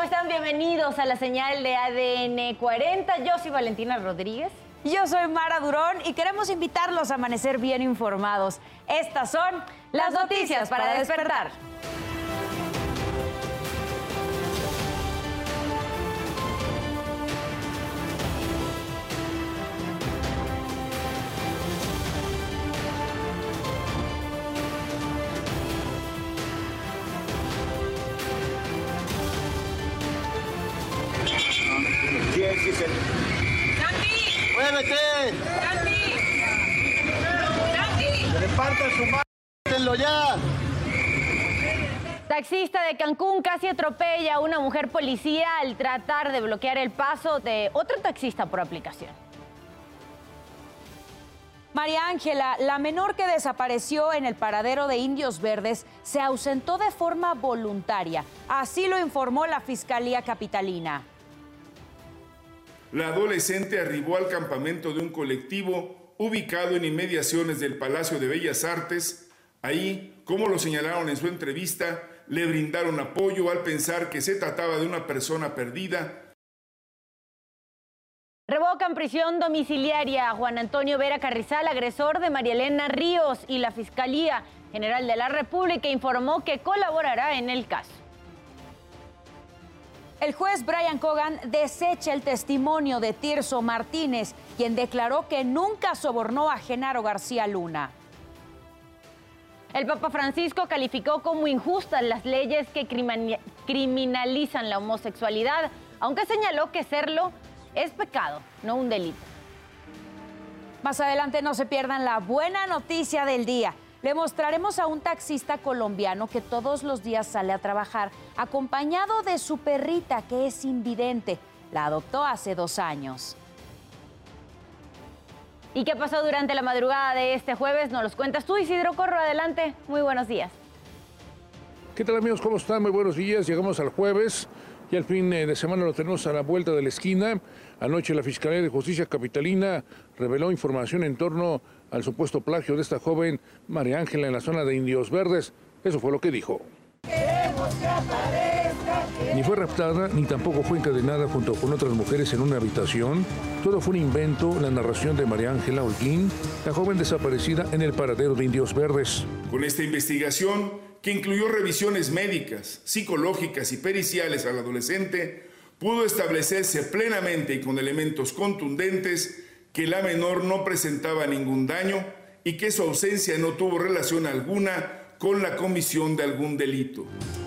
¿Cómo están? Bienvenidos a la señal de ADN 40. Yo soy Valentina Rodríguez. Yo soy Mara Durón y queremos invitarlos a amanecer bien informados. Estas son las noticias para despertar. ¡Muévete! ¡Reparta su ya! Taxista de Cancún casi atropella a una mujer policía al tratar de bloquear el paso de otro taxista por aplicación. María Ángela, la menor que desapareció en el paradero de Indios Verdes, se ausentó de forma voluntaria. Así lo informó la Fiscalía Capitalina. La adolescente arribó al campamento de un colectivo ubicado en inmediaciones del Palacio de Bellas Artes. Ahí, como lo señalaron en su entrevista, le brindaron apoyo al pensar que se trataba de una persona perdida. Revocan prisión domiciliaria a Juan Antonio Vera Carrizal, agresor de María Elena Ríos, y la Fiscalía General de la República informó que colaborará en el caso. El juez Brian Cogan desecha el testimonio de Tirso Martínez, quien declaró que nunca sobornó a Genaro García Luna. El Papa Francisco calificó como injustas las leyes que criminalizan la homosexualidad, aunque señaló que serlo es pecado, no un delito. Más adelante no se pierdan la buena noticia del día. Le mostraremos a un taxista colombiano que todos los días sale a trabajar acompañado de su perrita que es invidente. La adoptó hace dos años. ¿Y qué pasó durante la madrugada de este jueves? Nos los cuentas tú, Isidro Corro. Adelante. Muy buenos días. ¿Qué tal amigos? ¿Cómo están? Muy buenos días. Llegamos al jueves y al fin de semana lo tenemos a la vuelta de la esquina. Anoche la Fiscalía de Justicia Capitalina reveló información en torno al supuesto plagio de esta joven María Ángela en la zona de Indios Verdes. Eso fue lo que dijo. Ni fue raptada ni tampoco fue encadenada junto con otras mujeres en una habitación. Todo fue un invento, la narración de María Ángela Holguín, la joven desaparecida en el paradero de Indios Verdes. Con esta investigación, que incluyó revisiones médicas, psicológicas y periciales al adolescente, pudo establecerse plenamente y con elementos contundentes que la menor no presentaba ningún daño y que su ausencia no tuvo relación alguna con la comisión de algún delito.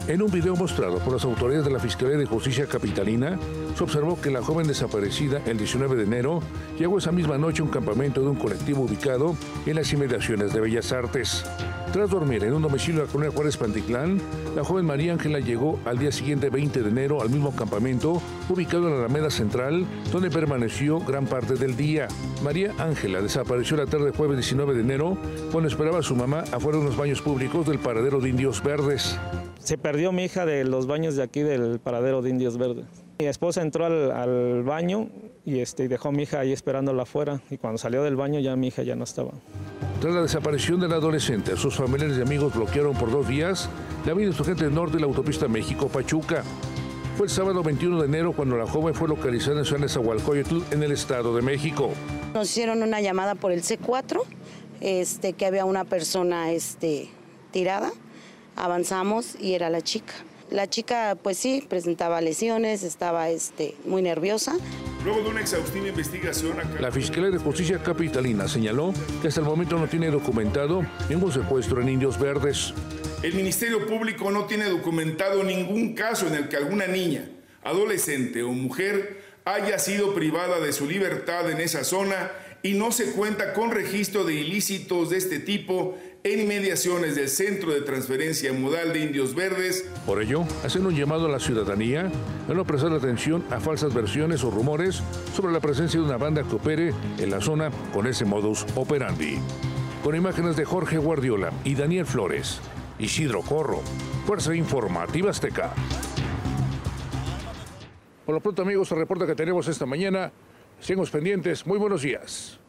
En un video mostrado por las autoridades de la Fiscalía de Justicia Capitalina, se observó que la joven desaparecida el 19 de enero llegó esa misma noche a un campamento de un colectivo ubicado en las inmediaciones de Bellas Artes. Tras dormir en un domicilio de la colonia Juárez Panticlán, la joven María Ángela llegó al día siguiente 20 de enero al mismo campamento ubicado en la Alameda Central, donde permaneció gran parte del día. María Ángela desapareció la tarde jueves 19 de enero cuando esperaba a su mamá afuera de unos baños públicos del paradero de Indios Verdes. Se perdió mi hija de los baños de aquí del paradero de Indios Verdes. Mi esposa entró al, baño y este, dejó a mi hija ahí esperándola afuera y cuando salió del baño ya mi hija ya no estaba. Tras la desaparición del adolescente, sus familiares y amigos bloquearon por dos días la vida insurgente norte de la autopista México-Pachuca. Fue el sábado 21 de enero cuando la joven fue localizada en San Nezahualcóyotl, en el Estado de México. Nos hicieron una llamada por el C4, este, que había una persona este, tirada. Avanzamos y era la chica. La chica, pues sí, presentaba lesiones, estaba este, muy nerviosa. Luego de una exhaustiva investigación... La Fiscalía de Justicia Capitalina señaló que hasta el momento no tiene documentado ningún secuestro en Indios Verdes. El Ministerio Público no tiene documentado ningún caso en el que alguna niña, adolescente o mujer haya sido privada de su libertad en esa zona y no se cuenta con registro de ilícitos de este tipo en inmediaciones del Centro de Transferencia Modal de Indios Verdes. Por ello, hacen un llamado a la ciudadanía a no prestar atención a falsas versiones o rumores sobre la presencia de una banda que opere en la zona con ese modus operandi. Con imágenes de Jorge Guardiola y Daniel Flores, Isidro Corro, Fuerza Informativa Azteca. Por lo pronto, amigos, el reporte que tenemos esta mañana. Sigamos pendientes. Muy buenos días.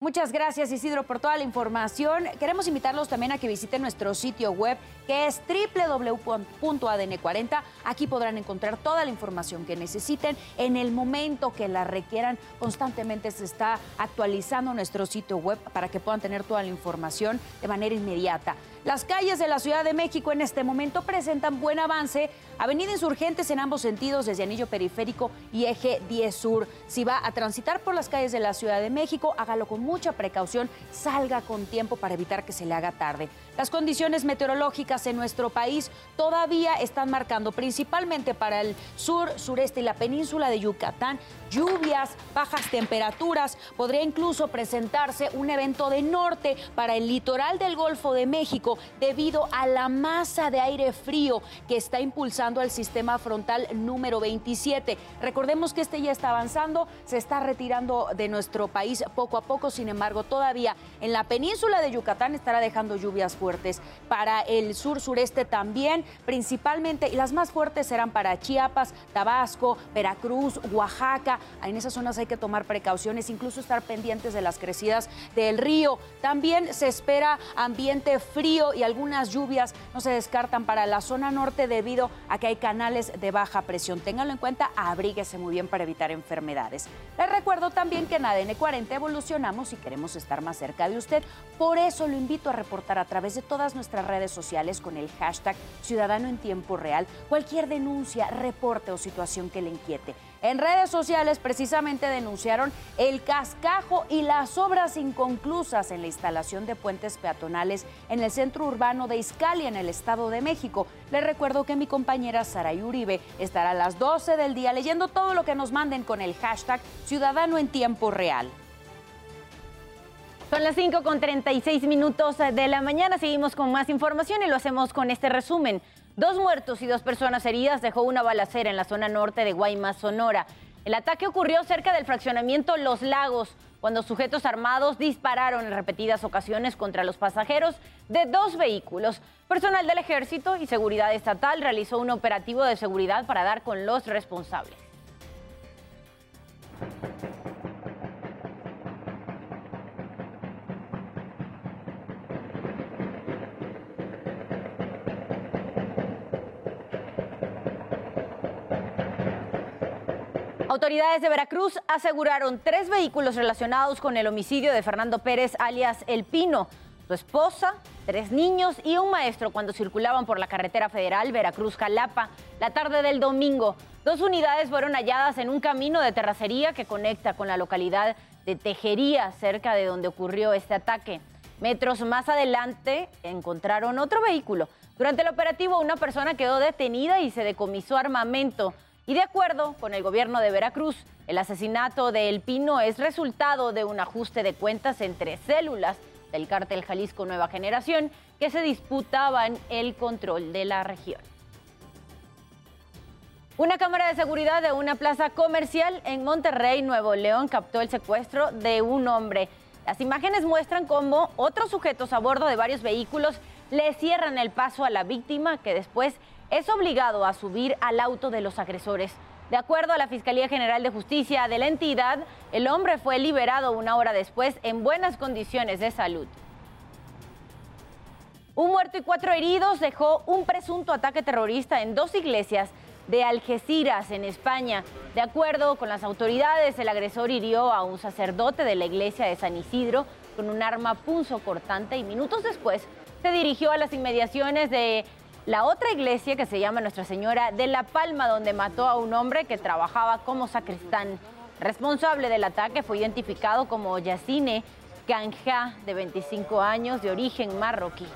Muchas gracias Isidro por toda la información. Queremos invitarlos también a que visiten nuestro sitio web que es www.adn40. Aquí podrán encontrar toda la información que necesiten en el momento que la requieran. Constantemente se está actualizando nuestro sitio web para que puedan tener toda la información de manera inmediata. Las calles de la Ciudad de México en este momento presentan buen avance. Avenida Insurgentes en ambos sentidos, desde Anillo Periférico y Eje 10 Sur. Si va a transitar por las calles de la Ciudad de México, hágalo con mucha precaución, salga con tiempo para evitar que se le haga tarde. Las condiciones meteorológicas en nuestro país todavía están marcando, principalmente para el sur, sureste y la península de Yucatán, lluvias, bajas temperaturas. Podría incluso presentarse un evento de norte para el litoral del Golfo de México debido a la masa de aire frío que está impulsando el sistema frontal número 27. Recordemos que este ya está avanzando, se está retirando de nuestro país poco a poco, sin embargo, todavía en la península de Yucatán estará dejando lluvias fuertes para el sur sureste también, principalmente, y las más fuertes serán para Chiapas, Tabasco, Veracruz, Oaxaca. En esas zonas hay que tomar precauciones, incluso estar pendientes de las crecidas del río. También se espera ambiente frío y algunas lluvias no se descartan para la zona norte debido a que hay canales de baja presión. Ténganlo en cuenta, abríguese muy bien para evitar enfermedades. Les recuerdo también que en ADN 40 evolucionamos y queremos estar más cerca de usted. Por eso lo invito a reportar a través de todas nuestras redes sociales con el hashtag Ciudadano en Tiempo Real cualquier denuncia, reporte o situación que le inquiete. En redes sociales precisamente denunciaron el cascajo y las obras inconclusas en la instalación de puentes peatonales en el centro urbano de Izcali, en el Estado de México. Les recuerdo que mi compañera Saray Uribe estará a las 12 del día leyendo todo lo que nos manden con el hashtag Ciudadano en Tiempo Real. Son las 5 con 36 minutos de la mañana. Seguimos con más información y lo hacemos con este resumen. Dos muertos y dos personas heridas dejó una balacera en la zona norte de Guaymas, Sonora. El ataque ocurrió cerca del fraccionamiento Los Lagos, cuando sujetos armados dispararon en repetidas ocasiones contra los pasajeros de dos vehículos. Personal del Ejército y Seguridad Estatal realizó un operativo de seguridad para dar con los responsables. Autoridades de Veracruz aseguraron tres vehículos relacionados con el homicidio de Fernando Pérez, alias El Pino, su esposa, tres niños y un maestro cuando circulaban por la carretera federal Veracruz-Jalapa la tarde del domingo. Dos unidades fueron halladas en un camino de terracería que conecta con la localidad de Tejería, cerca de donde ocurrió este ataque. Metros más adelante encontraron otro vehículo. Durante el operativo una persona quedó detenida y se decomisó armamento. Y de acuerdo con el gobierno de Veracruz, el asesinato de El Pino es resultado de un ajuste de cuentas entre células del cártel Jalisco Nueva Generación que se disputaban el control de la región. Una cámara de seguridad de una plaza comercial en Monterrey, Nuevo León, captó el secuestro de un hombre. Las imágenes muestran cómo otros sujetos a bordo de varios vehículos le cierran el paso a la víctima que después es obligado a subir al auto de los agresores. De acuerdo a la Fiscalía General de Justicia de la entidad, el hombre fue liberado una hora después en buenas condiciones de salud. Un muerto y cuatro heridos dejó un presunto ataque terrorista en dos iglesias de Algeciras, en España. De acuerdo con las autoridades, el agresor hirió a un sacerdote de la iglesia de San Isidro con un arma punzo cortante y minutos después se dirigió a las inmediaciones de la otra iglesia que se llama Nuestra Señora de la Palma, donde mató a un hombre que trabajaba como sacristán. Responsable del ataque fue identificado como Yacine Kanja, de 25 años, de origen marroquí.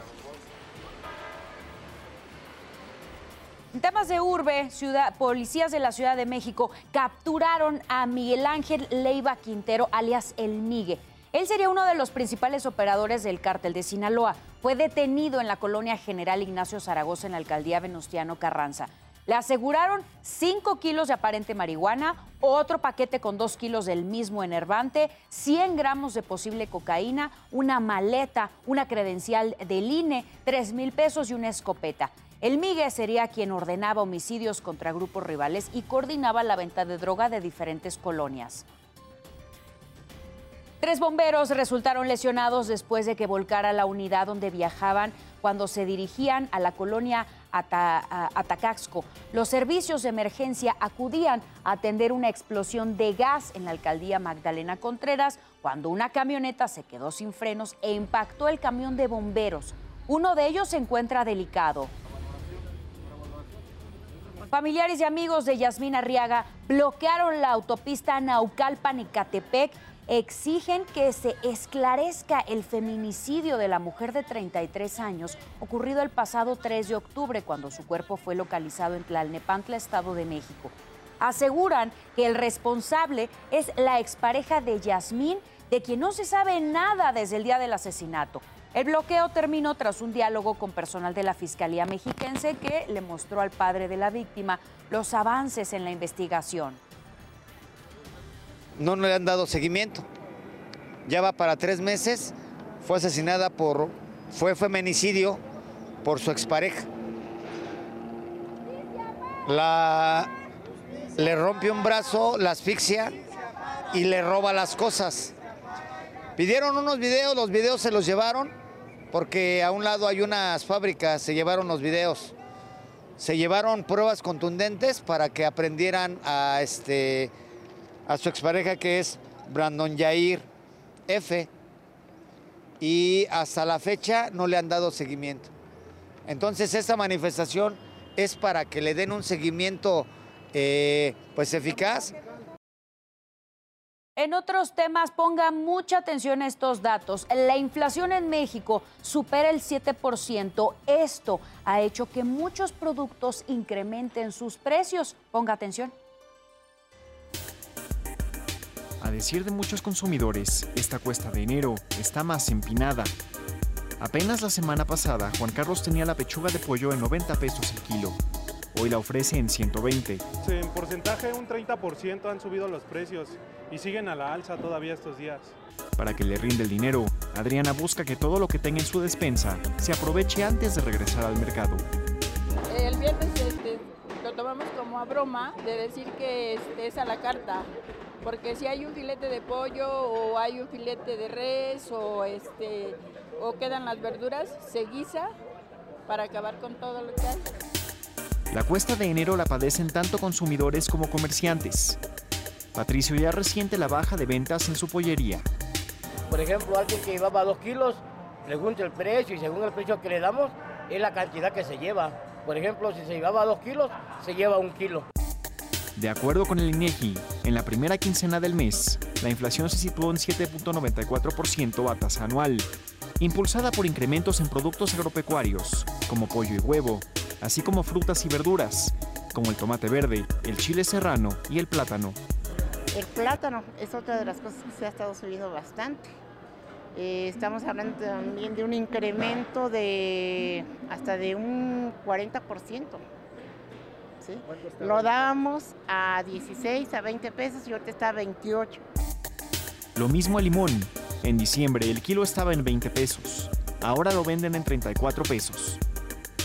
En temas de urbe, policías de la Ciudad de México capturaron a Miguel Ángel Leiva Quintero, alias El Migue. Él sería uno de los principales operadores del cártel de Sinaloa. Fue detenido en la colonia General Ignacio Zaragoza en la alcaldía Venustiano Carranza. Le aseguraron 5 kilos de aparente marihuana, otro paquete con 2 kilos del mismo enervante, 100 gramos de posible cocaína, una maleta, una credencial del INE, 3 mil pesos y una escopeta. El Migue sería quien ordenaba homicidios contra grupos rivales y coordinaba la venta de droga de diferentes colonias. Tres bomberos resultaron lesionados después de que volcara la unidad donde viajaban cuando se dirigían a la colonia Atacaxco. Los servicios de emergencia acudían a atender una explosión de gas en la alcaldía Magdalena Contreras cuando una camioneta se quedó sin frenos e impactó el camión de bomberos. Uno de ellos se encuentra delicado. Familiares y amigos de Yasmín Arriaga bloquearon la autopista Naucalpan-Ecatepec exigen que se esclarezca el feminicidio de la mujer de 33 años ocurrido el pasado 3 de octubre cuando su cuerpo fue localizado en Tlalnepantla, Estado de México. Aseguran que el responsable es la expareja de Yasmín, de quien no se sabe nada desde el día del asesinato. El bloqueo terminó tras un diálogo con personal de la Fiscalía Mexiquense que le mostró al padre de la víctima los avances en la investigación no le han dado seguimiento. Ya va para tres meses, fue asesinada por, fue feminicidio por su expareja. La, le rompe un brazo, la asfixia y le roba las cosas. Pidieron unos videos, los videos se los llevaron porque a un lado hay unas fábricas, se llevaron los videos. Se llevaron pruebas contundentes para que aprendieran a este a su expareja que es Brandon Jair F. Y hasta la fecha no le han dado seguimiento. Entonces esta manifestación es para que le den un seguimiento eh, pues eficaz. En otros temas, ponga mucha atención a estos datos. La inflación en México supera el 7%. Esto ha hecho que muchos productos incrementen sus precios. Ponga atención. Decir de muchos consumidores, esta cuesta de enero está más empinada. Apenas la semana pasada, Juan Carlos tenía la pechuga de pollo en 90 pesos el kilo. Hoy la ofrece en 120. En porcentaje, un 30% han subido los precios y siguen a la alza todavía estos días. Para que le rinde el dinero, Adriana busca que todo lo que tenga en su despensa se aproveche antes de regresar al mercado. El viernes este, lo tomamos como a broma de decir que este, es a la carta porque si hay un filete de pollo o hay un filete de res o este o quedan las verduras, se guisa para acabar con todo lo que hay. La cuesta de enero la padecen tanto consumidores como comerciantes. Patricio ya resiente la baja de ventas en su pollería. Por ejemplo, alguien que llevaba dos kilos, pregunta el precio y según el precio que le damos, es la cantidad que se lleva. Por ejemplo, si se llevaba dos kilos, se lleva un kilo. De acuerdo con el INEGI, en la primera quincena del mes, la inflación se situó en 7.94% a tasa anual, impulsada por incrementos en productos agropecuarios, como pollo y huevo, así como frutas y verduras, como el tomate verde, el chile serrano y el plátano. El plátano es otra de las cosas que se ha estado subiendo bastante. Eh, estamos hablando también de un incremento de hasta de un 40%. Lo dábamos a 16, a 20 pesos y ahorita está a 28. Lo mismo el limón. En diciembre el kilo estaba en 20 pesos. Ahora lo venden en 34 pesos.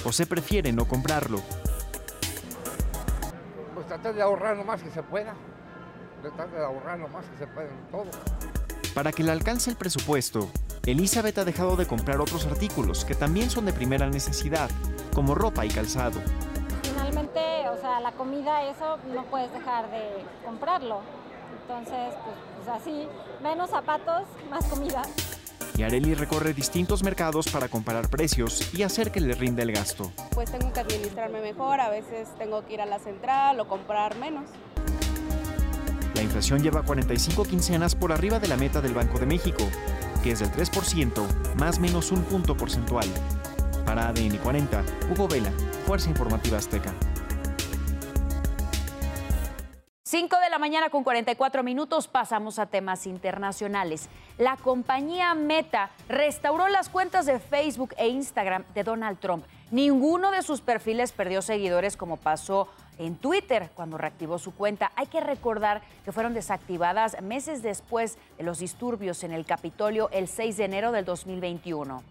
José prefiere no comprarlo. Pues tratar de ahorrar lo más que se pueda. Tratar de ahorrar lo más que se pueda en todo. Para que le alcance el presupuesto, Elizabeth ha dejado de comprar otros artículos que también son de primera necesidad, como ropa y calzado o sea, la comida, eso no puedes dejar de comprarlo. Entonces, pues, pues así, menos zapatos, más comida. Y Areli recorre distintos mercados para comparar precios y hacer que le rinda el gasto. Pues tengo que administrarme mejor, a veces tengo que ir a la central o comprar menos. La inflación lleva 45 quincenas por arriba de la meta del Banco de México, que es del 3%, más menos un punto porcentual. Para ADN 40, Hugo Vela, Fuerza Informativa Azteca. 5 de la mañana con 44 minutos pasamos a temas internacionales. La compañía Meta restauró las cuentas de Facebook e Instagram de Donald Trump. Ninguno de sus perfiles perdió seguidores como pasó en Twitter cuando reactivó su cuenta. Hay que recordar que fueron desactivadas meses después de los disturbios en el Capitolio el 6 de enero del 2021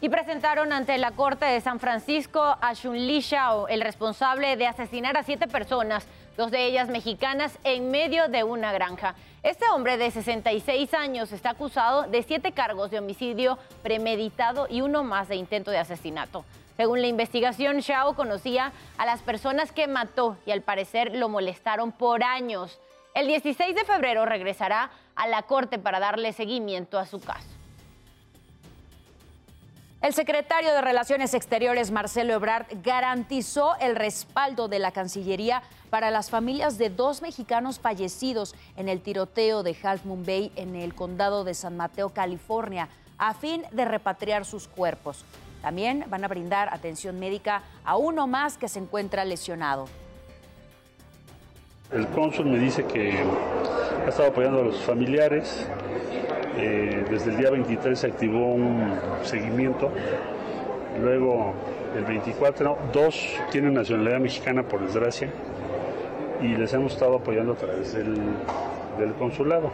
y presentaron ante la Corte de San Francisco a Shun Li Shao, el responsable de asesinar a siete personas dos de ellas mexicanas, en medio de una granja. Este hombre de 66 años está acusado de siete cargos de homicidio premeditado y uno más de intento de asesinato. Según la investigación, Shao conocía a las personas que mató y al parecer lo molestaron por años. El 16 de febrero regresará a la corte para darle seguimiento a su caso. El secretario de Relaciones Exteriores, Marcelo Ebrard, garantizó el respaldo de la Cancillería para las familias de dos mexicanos fallecidos en el tiroteo de Half Moon Bay en el condado de San Mateo, California, a fin de repatriar sus cuerpos. También van a brindar atención médica a uno más que se encuentra lesionado. El cónsul me dice que ha estado apoyando a los familiares. Eh, desde el día 23 se activó un seguimiento. Luego, el 24, dos tienen nacionalidad mexicana, por desgracia, y les hemos estado apoyando a través del, consulado.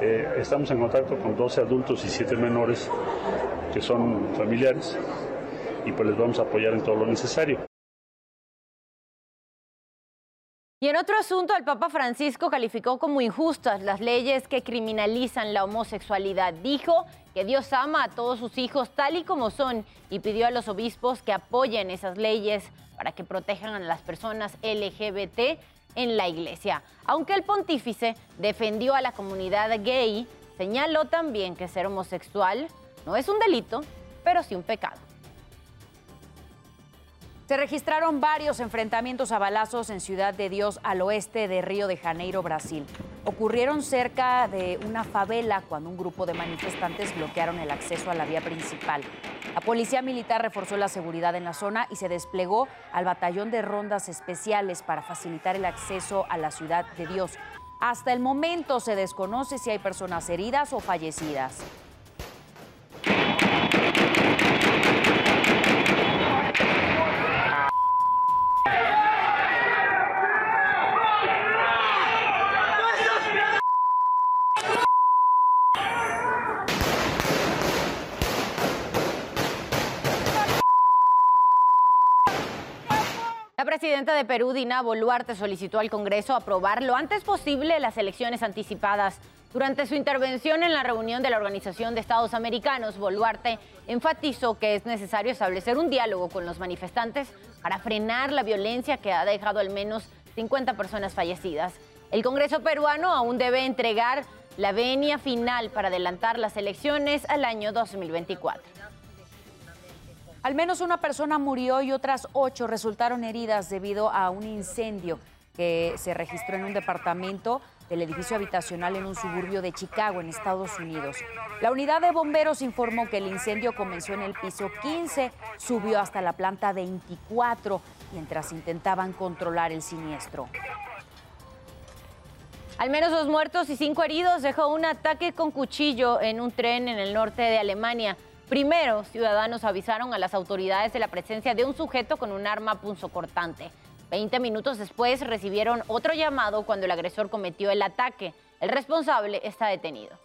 Eh, estamos en contacto con 12 adultos y 7 menores que son familiares y pues les vamos a apoyar en todo lo necesario. Y en otro asunto, el Papa Francisco calificó como injustas las leyes que criminalizan la homosexualidad. Dijo que Dios ama a todos sus hijos tal y como son y pidió a los obispos que apoyen esas leyes para que protejan a las personas LGBT en la iglesia. Aunque el pontífice defendió a la comunidad gay, señaló también que ser homosexual no es un delito, pero sí un pecado. Se registraron varios enfrentamientos a balazos en Ciudad de Dios al oeste de Río de Janeiro, Brasil. Ocurrieron cerca de una favela cuando un grupo de manifestantes bloquearon el acceso a la vía principal. La policía militar reforzó la seguridad en la zona y se desplegó al batallón de rondas especiales para facilitar el acceso a la Ciudad de Dios. Hasta el momento se desconoce si hay personas heridas o fallecidas. La presidenta de Perú, Dina Boluarte, solicitó al Congreso aprobar lo antes posible las elecciones anticipadas. Durante su intervención en la reunión de la Organización de Estados Americanos, Boluarte enfatizó que es necesario establecer un diálogo con los manifestantes para frenar la violencia que ha dejado al menos 50 personas fallecidas. El Congreso peruano aún debe entregar la venia final para adelantar las elecciones al año 2024. Al menos una persona murió y otras ocho resultaron heridas debido a un incendio que se registró en un departamento del edificio habitacional en un suburbio de Chicago, en Estados Unidos. La unidad de bomberos informó que el incendio comenzó en el piso 15, subió hasta la planta 24 mientras intentaban controlar el siniestro. Al menos dos muertos y cinco heridos dejó un ataque con cuchillo en un tren en el norte de Alemania. Primero, ciudadanos avisaron a las autoridades de la presencia de un sujeto con un arma punzocortante. Veinte minutos después recibieron otro llamado cuando el agresor cometió el ataque. El responsable está detenido.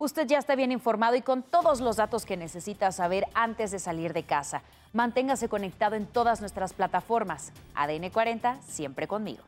Usted ya está bien informado y con todos los datos que necesita saber antes de salir de casa. Manténgase conectado en todas nuestras plataformas. ADN 40, siempre conmigo.